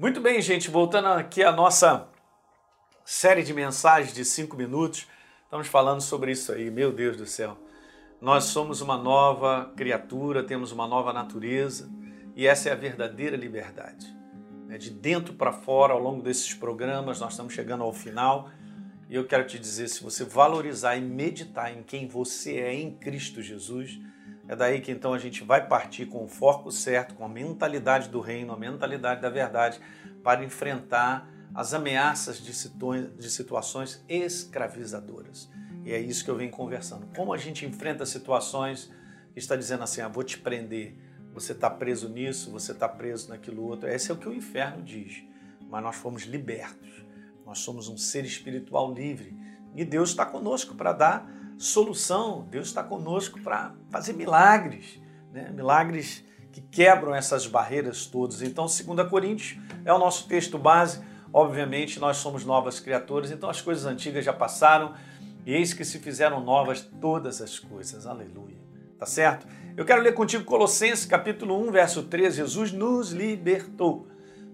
Muito bem, gente, voltando aqui à nossa série de mensagens de cinco minutos, estamos falando sobre isso aí, meu Deus do céu. Nós somos uma nova criatura, temos uma nova natureza e essa é a verdadeira liberdade. É de dentro para fora, ao longo desses programas, nós estamos chegando ao final e eu quero te dizer: se você valorizar e meditar em quem você é em Cristo Jesus, é daí que então a gente vai partir com o foco certo, com a mentalidade do reino, a mentalidade da verdade, para enfrentar as ameaças de, de situações escravizadoras. E é isso que eu venho conversando. Como a gente enfrenta situações que está dizendo assim: ah, vou te prender, você está preso nisso, você está preso naquilo outro. Esse é o que o inferno diz. Mas nós fomos libertos. Nós somos um ser espiritual livre. E Deus está conosco para dar solução. Deus está conosco para fazer milagres. Né? Milagres que quebram essas barreiras todas. Então, 2 Coríntios é o nosso texto base Obviamente, nós somos novas criaturas, então as coisas antigas já passaram e eis que se fizeram novas todas as coisas. Aleluia. Tá certo? Eu quero ler contigo Colossenses capítulo 1, verso 13. Jesus nos libertou.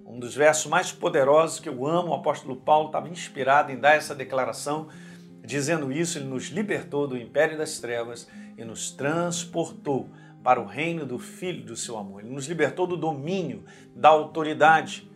Um dos versos mais poderosos que eu amo, o apóstolo Paulo estava inspirado em dar essa declaração, dizendo isso, ele nos libertou do império das trevas e nos transportou para o reino do Filho do seu amor. Ele nos libertou do domínio, da autoridade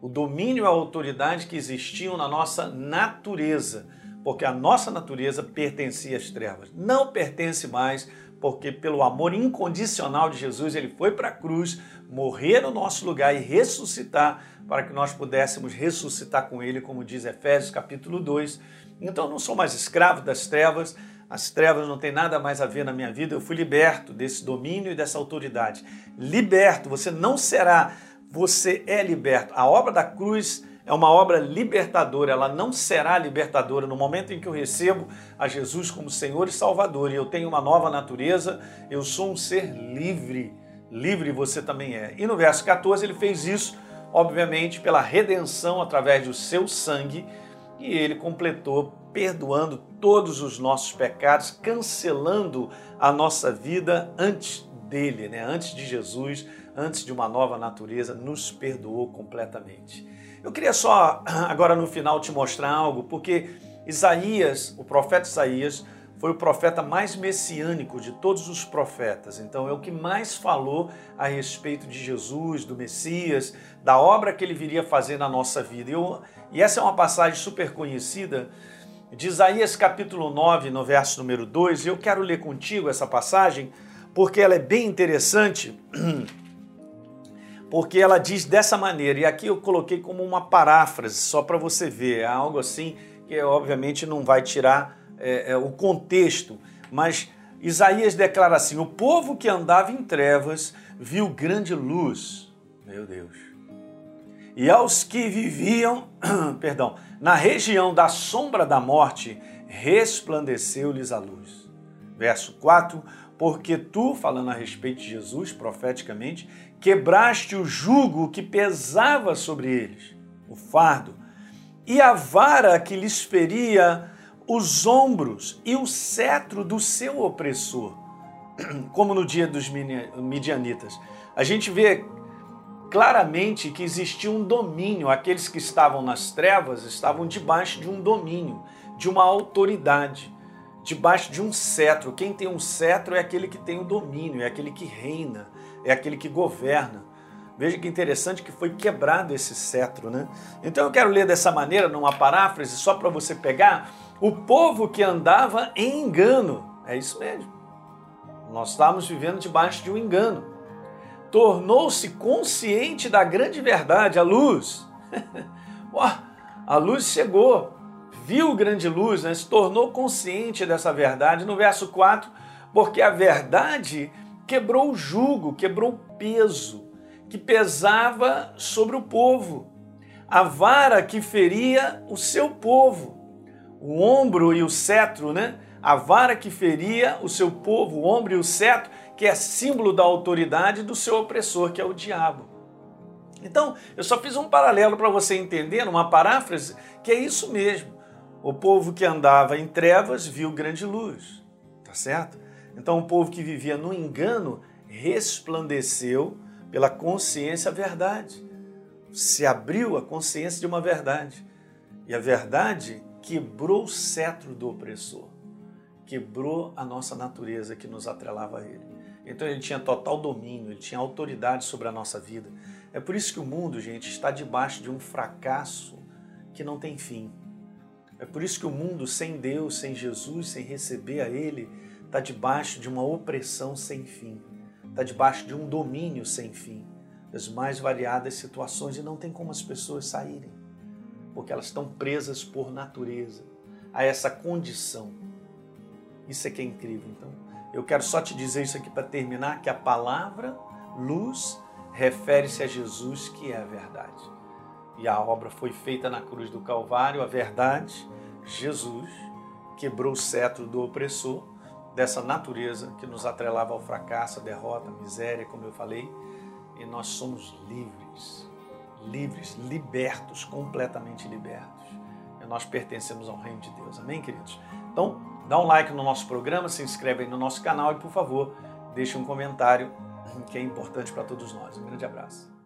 o domínio e a autoridade que existiam na nossa natureza, porque a nossa natureza pertencia às trevas. Não pertence mais, porque pelo amor incondicional de Jesus, ele foi para a cruz, morrer no nosso lugar e ressuscitar para que nós pudéssemos ressuscitar com ele, como diz Efésios capítulo 2. Então eu não sou mais escravo das trevas, as trevas não têm nada mais a ver na minha vida, eu fui liberto desse domínio e dessa autoridade. Liberto, você não será você é liberto. A obra da cruz é uma obra libertadora, ela não será libertadora no momento em que eu recebo a Jesus como Senhor e Salvador e eu tenho uma nova natureza, eu sou um ser livre. Livre você também é. E no verso 14 ele fez isso, obviamente, pela redenção através do seu sangue e ele completou perdoando todos os nossos pecados, cancelando a nossa vida antes dele, né? antes de Jesus antes de uma nova natureza, nos perdoou completamente. Eu queria só agora no final te mostrar algo, porque Isaías, o profeta Isaías, foi o profeta mais messiânico de todos os profetas. Então é o que mais falou a respeito de Jesus, do Messias, da obra que ele viria fazer na nossa vida. Eu, e essa é uma passagem super conhecida de Isaías capítulo 9, no verso número 2. Eu quero ler contigo essa passagem porque ela é bem interessante. porque ela diz dessa maneira, e aqui eu coloquei como uma paráfrase, só para você ver, é algo assim que obviamente não vai tirar é, é, o contexto, mas Isaías declara assim: O povo que andava em trevas viu grande luz, meu Deus. E aos que viviam, perdão, na região da sombra da morte, resplandeceu-lhes a luz. Verso 4: Porque tu, falando a respeito de Jesus profeticamente, quebraste o jugo que pesava sobre eles, o fardo, e a vara que lhes feria os ombros e o cetro do seu opressor, como no dia dos midianitas. A gente vê claramente que existia um domínio, aqueles que estavam nas trevas estavam debaixo de um domínio, de uma autoridade, debaixo de um cetro. Quem tem um cetro é aquele que tem o domínio, é aquele que reina é aquele que governa. Veja que interessante que foi quebrado esse cetro, né? Então eu quero ler dessa maneira, numa paráfrase, só para você pegar, o povo que andava em engano. É isso mesmo. Nós estamos vivendo debaixo de um engano. Tornou-se consciente da grande verdade, a luz. a luz chegou, viu grande luz, né? se tornou consciente dessa verdade. No verso 4, porque a verdade quebrou o jugo, quebrou o peso que pesava sobre o povo, a vara que feria o seu povo, o ombro e o cetro, né? A vara que feria o seu povo, o ombro e o cetro, que é símbolo da autoridade do seu opressor, que é o diabo. Então, eu só fiz um paralelo para você entender, uma paráfrase, que é isso mesmo. O povo que andava em trevas viu grande luz, tá certo? Então, o povo que vivia no engano resplandeceu pela consciência a verdade. se abriu a consciência de uma verdade. E a verdade quebrou o cetro do opressor, quebrou a nossa natureza que nos atrelava a ele. Então ele tinha total domínio, ele tinha autoridade sobre a nossa vida. É por isso que o mundo, gente, está debaixo de um fracasso que não tem fim. É por isso que o mundo sem Deus, sem Jesus, sem receber a Ele, está debaixo de uma opressão sem fim, está debaixo de um domínio sem fim, das mais variadas situações e não tem como as pessoas saírem, porque elas estão presas por natureza a essa condição. Isso é que é incrível. Então, eu quero só te dizer isso aqui para terminar, que a palavra luz refere-se a Jesus, que é a verdade. E a obra foi feita na cruz do Calvário, a verdade, Jesus quebrou o cetro do opressor, dessa natureza que nos atrelava ao fracasso, à derrota, à miséria, como eu falei, e nós somos livres, livres, libertos, completamente libertos. E nós pertencemos ao reino de Deus. Amém, queridos? Então, dá um like no nosso programa, se inscreve aí no nosso canal e, por favor, deixe um comentário que é importante para todos nós. Um grande abraço.